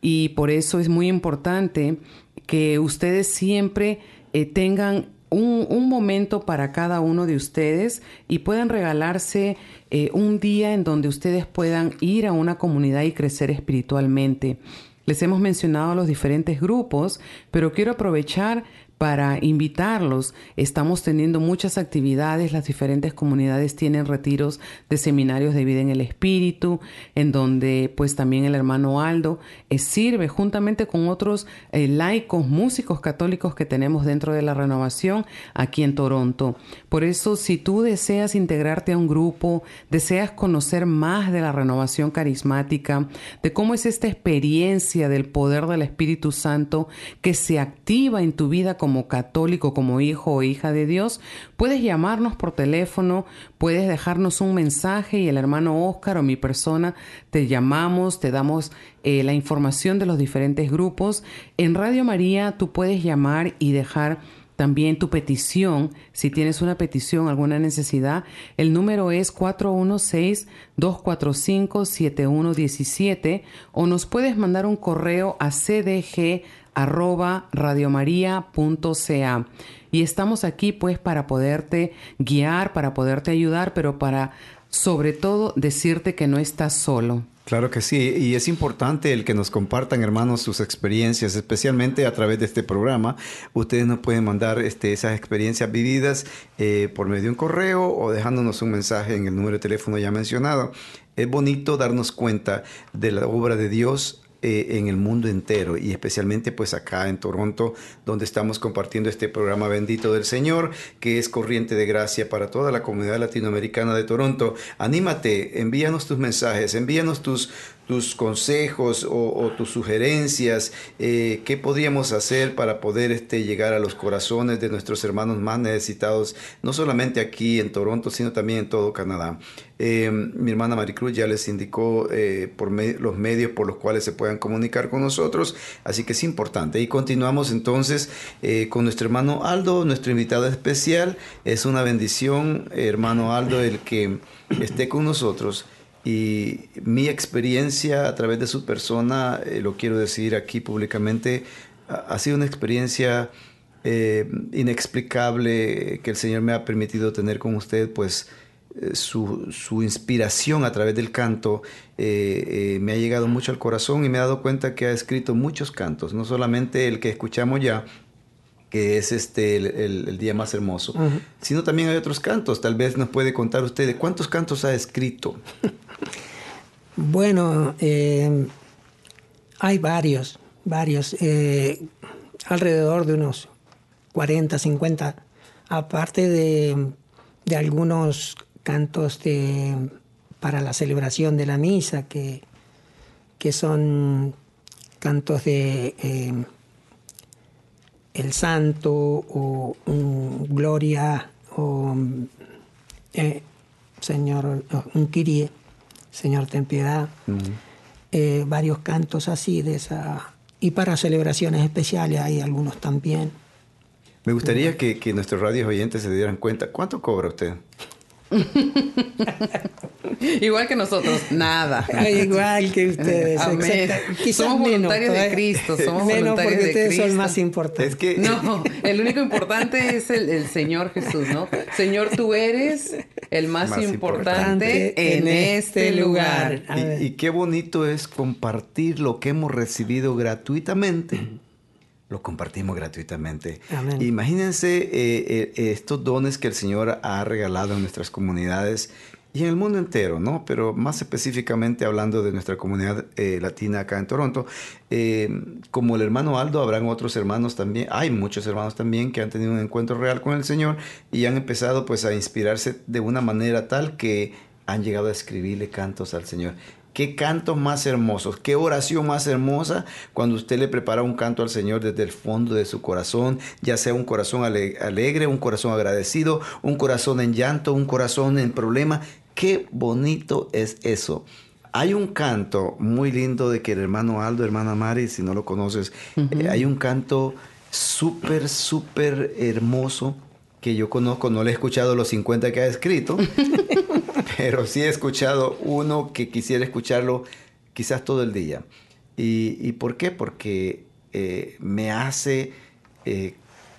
Y por eso es muy importante que ustedes siempre eh, tengan un, momento para cada uno de ustedes y puedan regalarse eh, un día en donde ustedes puedan ir a una comunidad y crecer espiritualmente. Les hemos mencionado los diferentes grupos, pero quiero aprovechar para invitarlos. Estamos teniendo muchas actividades, las diferentes comunidades tienen retiros de seminarios de vida en el espíritu, en donde pues también el hermano Aldo eh, sirve juntamente con otros eh, laicos, músicos católicos que tenemos dentro de la renovación aquí en Toronto. Por eso si tú deseas integrarte a un grupo, deseas conocer más de la renovación carismática, de cómo es esta experiencia del poder del Espíritu Santo que se activa en tu vida como como católico, como hijo o hija de Dios, puedes llamarnos por teléfono, puedes dejarnos un mensaje y el hermano Oscar o mi persona te llamamos, te damos eh, la información de los diferentes grupos. En Radio María tú puedes llamar y dejar también tu petición, si tienes una petición, alguna necesidad, el número es 416-245-7117 o nos puedes mandar un correo a cdg arroba radiomaria.ca. Y estamos aquí pues para poderte guiar, para poderte ayudar, pero para sobre todo decirte que no estás solo. Claro que sí, y es importante el que nos compartan, hermanos, sus experiencias, especialmente a través de este programa. Ustedes nos pueden mandar este, esas experiencias vividas eh, por medio de un correo o dejándonos un mensaje en el número de teléfono ya mencionado. Es bonito darnos cuenta de la obra de Dios eh, en el mundo entero y especialmente pues acá en Toronto donde estamos compartiendo este programa bendito del Señor que es corriente de gracia para toda la comunidad latinoamericana de Toronto. Anímate, envíanos tus mensajes, envíanos tus tus consejos o, tus sugerencias, eh, qué podríamos hacer para poder este, llegar a los corazones de nuestros hermanos más necesitados, no solamente aquí en Toronto, sino también en todo Canadá. Eh, mi hermana Maricruz ya les indicó eh, por los medios por los cuales se puedan comunicar con nosotros, así que es importante. Y continuamos entonces con nuestro hermano Aldo, nuestro invitado especial. Es una bendición, hermano Aldo, el que esté con nosotros. Y mi experiencia a través de su persona, eh, lo quiero decir aquí públicamente, ha, sido una experiencia eh, inexplicable que el Señor me ha permitido tener con usted, pues eh, su, su, inspiración a través del canto me ha llegado mucho al corazón y me he dado cuenta que ha escrito muchos cantos, no solamente el que escuchamos ya, que es este el, día más hermoso, sino también hay otros cantos. Tal vez nos puede contar usted de cuántos cantos ha escrito. Bueno, eh, hay varios, varios, eh, alrededor de unos 40, 50, aparte de, algunos cantos de, para la celebración de la misa, que, que son cantos de eh, el santo o gloria o Señor, un Señor ten piedad, eh, varios cantos así de esa... Y para celebraciones especiales hay algunos también. Me gustaría que, que nuestros radios oyentes se dieran cuenta. ¿Cuánto cobra usted? Igual que nosotros, nada. Igual que ustedes. somos voluntarios de Cristo, somos voluntarios de ustedes son más importantes. No, el único importante es el, Señor Jesús, ¿no? Señor, tú eres el más, importante, en este, este lugar. y qué bonito es compartir lo que hemos recibido gratuitamente lo compartimos gratuitamente. Imagínense eh, eh, estos dones que el Señor ha regalado en nuestras comunidades y en el mundo entero, ¿no? Pero más específicamente hablando de nuestra comunidad eh, latina acá en Toronto, como el hermano Aldo, habrán otros hermanos también, hay muchos hermanos también que han tenido un encuentro real con el Señor y han empezado pues a inspirarse de una manera tal que han llegado a escribirle cantos al Señor. Qué cantos más hermosos, qué oración más hermosa cuando usted le prepara un canto al Señor desde el fondo de su corazón, ya sea un corazón alegre, un corazón agradecido, un corazón en llanto, un corazón en problema. Qué bonito es eso. Hay un canto muy lindo de que el hermano Aldo, hermana Mari, si no lo conoces, eh, hay un canto súper, súper hermoso que yo conozco, no le he escuchado los 50 que ha escrito, pero sí he escuchado uno que quisiera escucharlo quizás todo el día. ¿Y, por qué? Porque eh, me hace eh,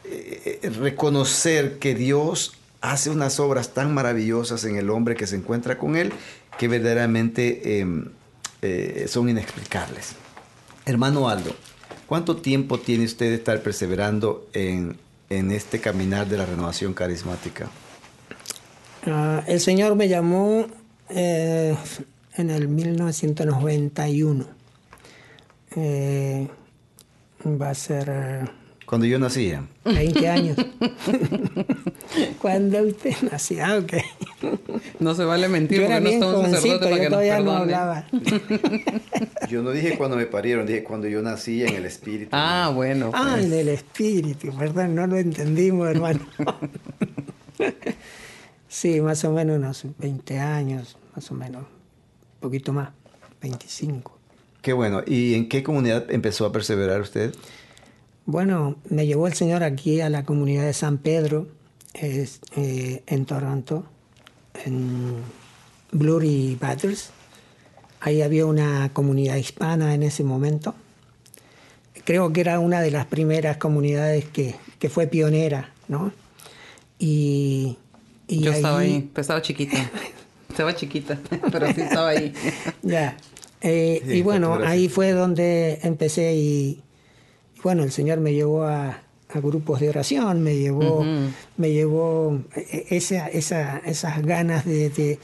eh, reconocer que Dios hace unas obras tan maravillosas en el hombre que se encuentra con Él que verdaderamente em, son inexplicables. Hermano Aldo, ¿cuánto tiempo tiene usted de estar perseverando en, en este caminar de la renovación carismática? Ah, el Señor me llamó eh, en el 1991. Eh, va a ser... Eh, Cuando yo nacía. 20 años. Cuando usted nacía, ok. No se vale mentir porque no estamos sacerdotes para que todavía no hablaba. Yo no dije cuando me parieron, dije cuando yo nací en el espíritu. Ah, bueno. Ah, pues. en el espíritu, perdón, no lo entendimos, hermano. Sí, más o menos unos 20 años, más o menos, un poquito más, 25. Qué bueno. ¿Y en qué comunidad empezó a perseverar usted? Bueno, me llevó el Señor aquí a la comunidad de San Pedro, eh, en Toronto, en Blurry Battles. Ahí había una comunidad hispana en ese momento. Creo que era una de las primeras comunidades que, que fue pionera, ¿no? Y yo estaba ahí, pues estaba chiquita. estaba chiquita, pero sí estaba ahí. ya. Eh, y bueno, ahí fue donde empecé y, bueno, el Señor me llevó a, grupos de oración, me llevó, me llevó eh, esa, esa, esas ganas de,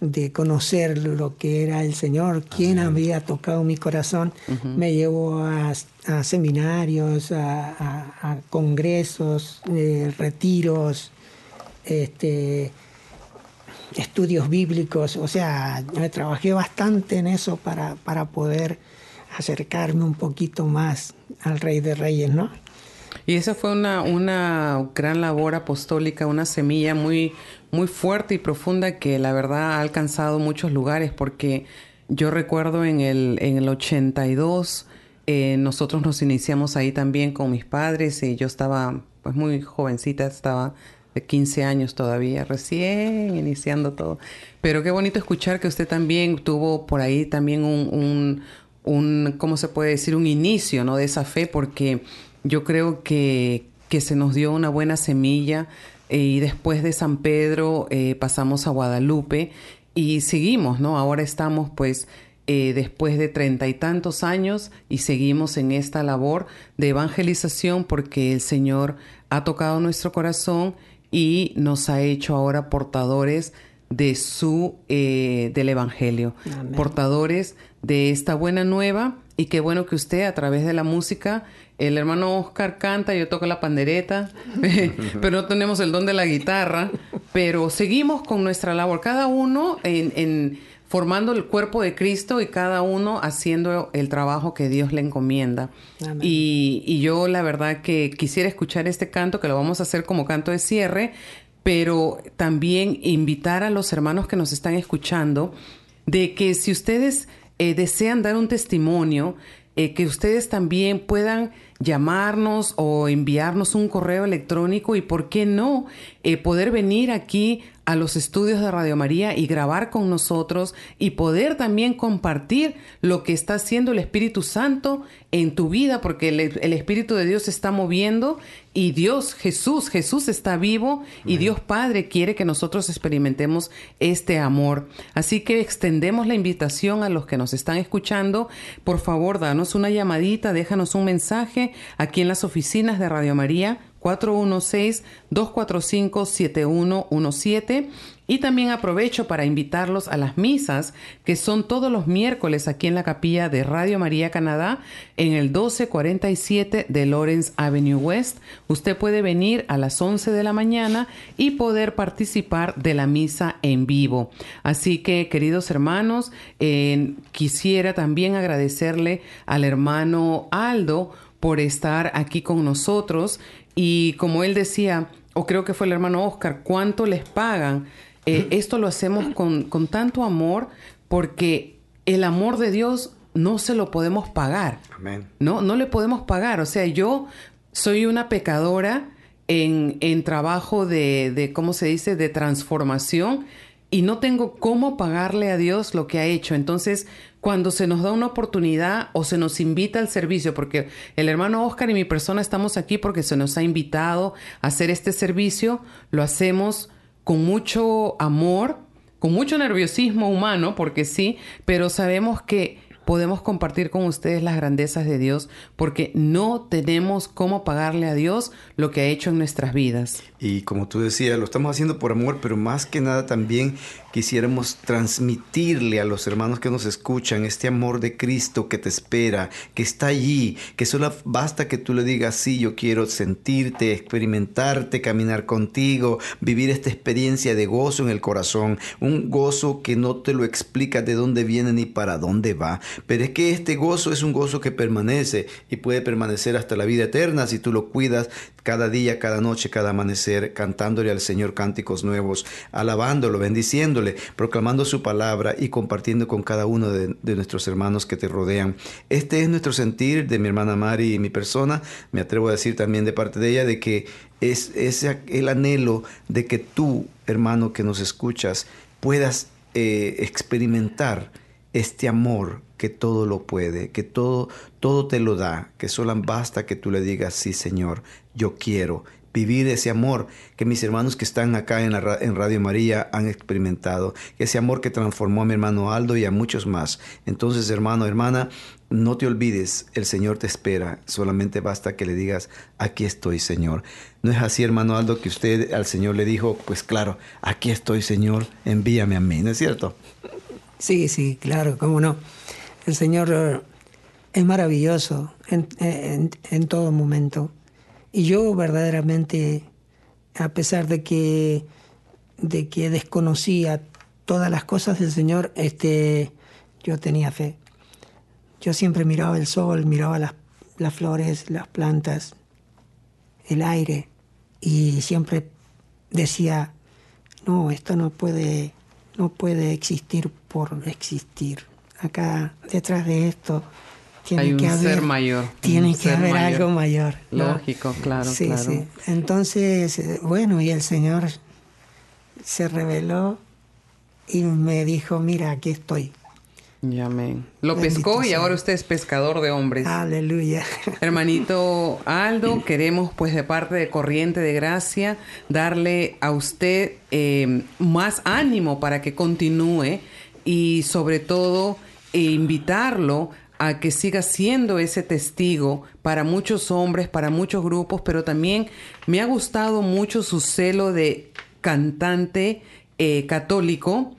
de, conocer lo que era el Señor, quién había tocado mi corazón, me llevó a, a seminarios, a, congresos, eh, retiros, este, estudios bíblicos, o sea, yo trabajé bastante en eso para, para poder acercarme un poquito más al Rey de Reyes, ¿no? Y esa fue una, una gran labor apostólica, una semilla muy, muy fuerte y profunda que la verdad ha alcanzado muchos lugares porque yo recuerdo en el, en el 82 eh, nosotros nos iniciamos ahí también con mis padres y yo estaba pues muy jovencita, estaba de 15 años todavía, recién iniciando todo. Pero qué bonito escuchar que usted también tuvo por ahí también un, un, un ¿cómo se puede decir? Un inicio, ¿no? De esa fe, porque yo creo que, que se nos dio una buena semilla eh, y después de San Pedro eh, pasamos a Guadalupe y seguimos, ¿no? Ahora estamos pues eh, después de treinta y tantos años y seguimos en esta labor de evangelización porque el Señor ha tocado nuestro corazón y nos ha hecho ahora portadores de su del evangelio, portadores de esta buena nueva y qué bueno que usted a través de la música el hermano Oscar canta, yo toco la pandereta, pero no tenemos el don de la guitarra, pero seguimos con nuestra labor, cada uno en, formando el cuerpo de Cristo y cada uno haciendo el trabajo que Dios le encomienda. Y, y, yo la verdad que quisiera escuchar este canto, que lo vamos a hacer como canto de cierre, pero también invitar a los hermanos que nos están escuchando de que si ustedes eh, desean dar un testimonio, eh, que ustedes también puedan llamarnos o enviarnos un correo electrónico y, ¿por qué no?, eh, poder venir aquí a los estudios de Radio María y grabar con nosotros y poder también compartir lo que está haciendo el Espíritu Santo en tu vida, porque el, Espíritu de Dios se está moviendo y Dios, Jesús, Jesús está vivo y Dios Padre quiere que nosotros experimentemos este amor. Así que extendemos la invitación a los que nos están escuchando. Por favor, danos una llamadita, déjanos un mensaje aquí en las oficinas de Radio María 416-245-7117. Y también aprovecho para invitarlos a las misas que son todos los miércoles aquí en la capilla de Radio María Canadá en el 1247 de Lawrence Avenue West. Usted puede venir a las 11 de la mañana y poder participar de la misa en vivo. Así que, queridos hermanos, eh, quisiera también agradecerle al hermano Aldo por estar aquí con nosotros y como él decía, o creo que fue el hermano Oscar, ¿cuánto les pagan? Eh, esto lo hacemos con, con tanto amor porque el amor de Dios no se lo podemos pagar. Amén. No, no le podemos pagar. O sea, yo soy una pecadora en, en trabajo de, de, ¿cómo se dice?, de transformación y no tengo cómo pagarle a Dios lo que ha hecho. Entonces, cuando se nos da una oportunidad o se nos invita al servicio, porque el hermano Oscar y mi persona estamos aquí porque se nos ha invitado a hacer este servicio, lo hacemos con mucho amor, con mucho nerviosismo humano, porque sí, pero sabemos que podemos compartir con ustedes las grandezas de Dios porque no tenemos cómo pagarle a Dios lo que ha hecho en nuestras vidas. Y como tú decías, lo estamos haciendo por amor, pero más que nada también quisiéramos transmitirle a los hermanos que nos escuchan este amor de Cristo que te espera, que está allí, que solo basta que tú le digas, sí, yo quiero sentirte, experimentarte, caminar contigo, vivir esta experiencia de gozo en el corazón, un gozo que no te lo explica de dónde viene ni para dónde va, pero es que este gozo es un gozo que permanece y puede permanecer hasta la vida eterna si tú lo cuidas cada día, cada noche, cada amanecer, cantándole al Señor cánticos nuevos, alabándolo, bendiciéndole, proclamando su palabra y compartiendo con cada uno de, nuestros hermanos que te rodean. Este es nuestro sentir de mi hermana Mari y mi persona. Me atrevo a decir también de parte de ella de que es, el anhelo de que tú, hermano que nos escuchas, puedas eh, experimentar este amor que todo lo puede, que todo, todo te lo da, que solo basta que tú le digas, sí Señor, yo quiero vivir ese amor que mis hermanos que están acá en, la, en Radio María han experimentado, ese amor que transformó a mi hermano Aldo y a muchos más. Entonces, hermano, hermana, no te olvides, el Señor te espera, solamente basta que le digas, aquí estoy, Señor. ¿No es así, hermano Aldo, que usted al Señor le dijo, pues claro, aquí estoy, Señor, envíame a mí, ¿no es cierto? Sí, sí, claro, cómo no. El Señor eh, es maravilloso en, todo momento. Y yo verdaderamente, a pesar de que de que desconocía todas las cosas del Señor, este, yo tenía fe. Yo siempre miraba el sol, miraba las, las flores, las plantas, el aire, y siempre decía, no, esto no puede, no puede existir por existir. Acá, detrás de esto, tiene Hay un que haber, ser mayor. Tiene que haber mayor. algo mayor. ¿no? Lógico, claro, Sí, claro. sí. Entonces, eh, bueno, y el Señor se reveló y me dijo, mira, aquí estoy. Y amén. Lo Bendito pescó y ahora usted es pescador de hombres. Aleluya. Hermanito Aldo, queremos pues de parte de Corriente de Gracia darle a usted eh, más ánimo para que continúe y sobre todo eh, invitarlo a que siga siendo ese testigo para muchos hombres, para muchos grupos, pero también me ha gustado mucho su celo de cantante eh, católico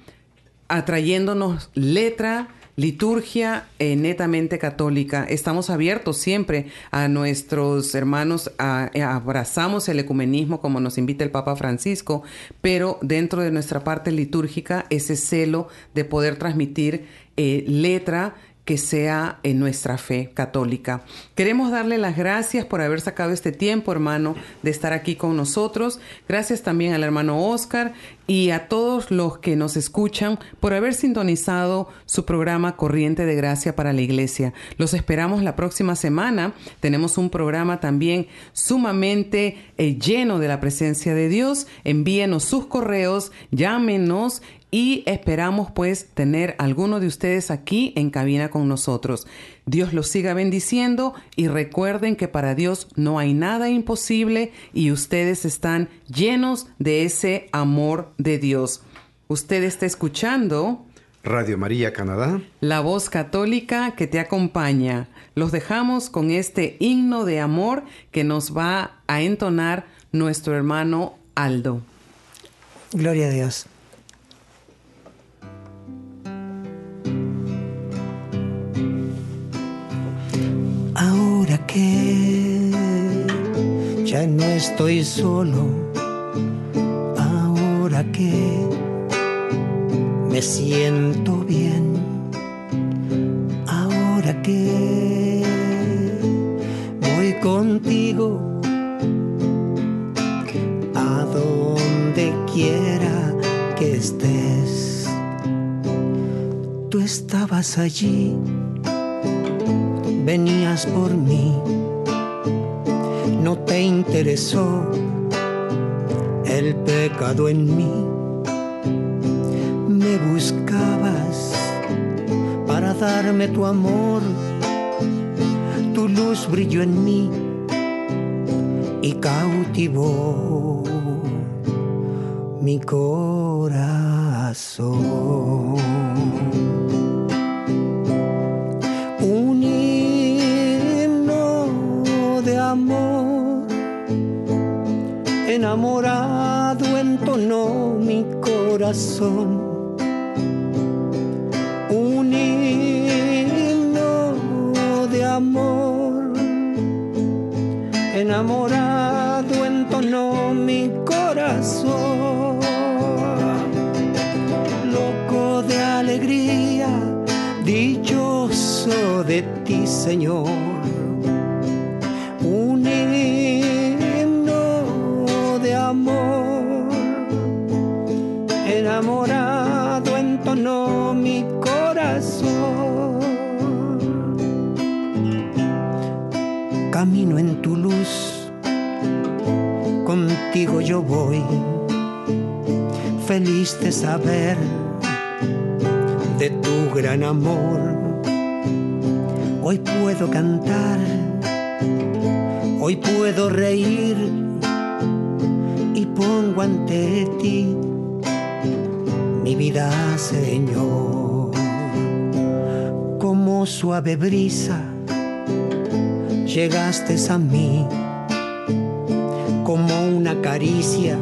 atrayéndonos letra, liturgia eh, netamente católica. Estamos abiertos siempre a nuestros hermanos, a- a- abrazamos el ecumenismo como nos invita el Papa Francisco, pero dentro de nuestra parte litúrgica, ese celo de poder transmitir eh, letra que sea en nuestra fe católica. Queremos darle las gracias por haber sacado este tiempo, hermano, de estar aquí con nosotros. Gracias también al hermano Oscar y a todos los que nos escuchan por haber sintonizado su programa Corriente de Gracia para la Iglesia. Los esperamos la próxima semana. Tenemos un programa también sumamente eh, lleno de la presencia de Dios. Envíenos sus correos, llámenos y esperamos pues tener a alguno de ustedes aquí en cabina con nosotros. Dios los siga bendiciendo y recuerden que para Dios no hay nada imposible y ustedes están llenos de ese amor de Dios. Usted está escuchando Radio María Canadá. la voz católica que te acompaña. Los dejamos con este himno de amor que nos va a entonar nuestro hermano Aldo. Gloria a Dios. Que ya no estoy solo, ahora que me siento bien, ahora que voy contigo. A donde quiera que estés. Tú estabas allí, venías por mí, no te interesó el pecado en mí. Me buscabas para darme tu amor, tu luz brilló en mí y cautivó mi corazón. Enamorado entonó mi corazón. Un himno de amor enamorado entonó mi corazón, loco de alegría, dichoso de ti, Señor. Camino en tu luz, contigo yo voy, feliz de saber de tu gran amor. Hoy puedo cantar, hoy puedo reír y pongo ante ti mi vida, Señor, como suave brisa llegaste a mí como una caricia,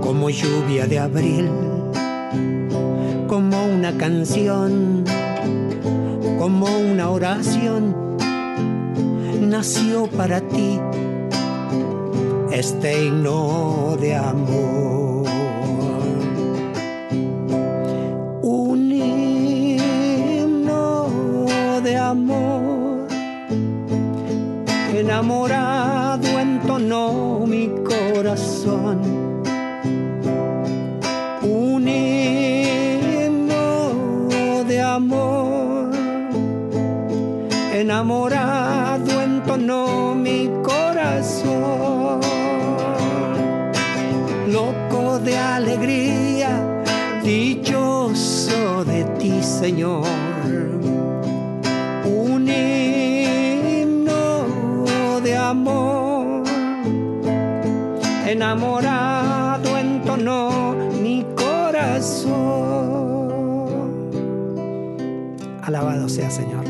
como lluvia de abril, como una canción, como una oración, nació para ti este himno de amor. Enamorado entonó mi corazón. Un de amor, enamorado entonó mi corazón. Loco de alegría, dichoso de ti, Señor enamorado entonó mi corazón. Alabado sea Señor.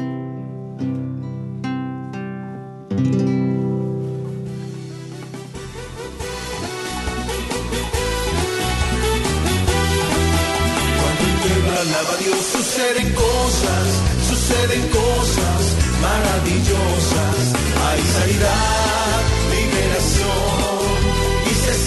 Alaba a Dios suceden cosas, suceden cosas maravillosas hay sanidad,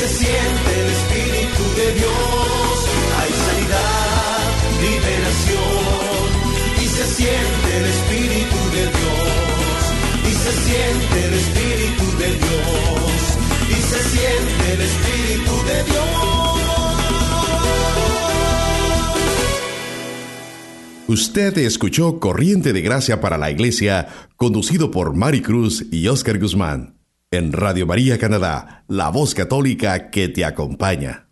se siente el Espíritu de Dios. Hay sanidad, liberación y se siente el Espíritu de Dios. Y se siente el Espíritu de Dios. Y se siente el Espíritu de Dios. Usted escuchó Corriente de Gracia para la Iglesia, conducido por Mari Cruz y Oscar Guzmán. En Radio María Canadá, la voz católica que te acompaña.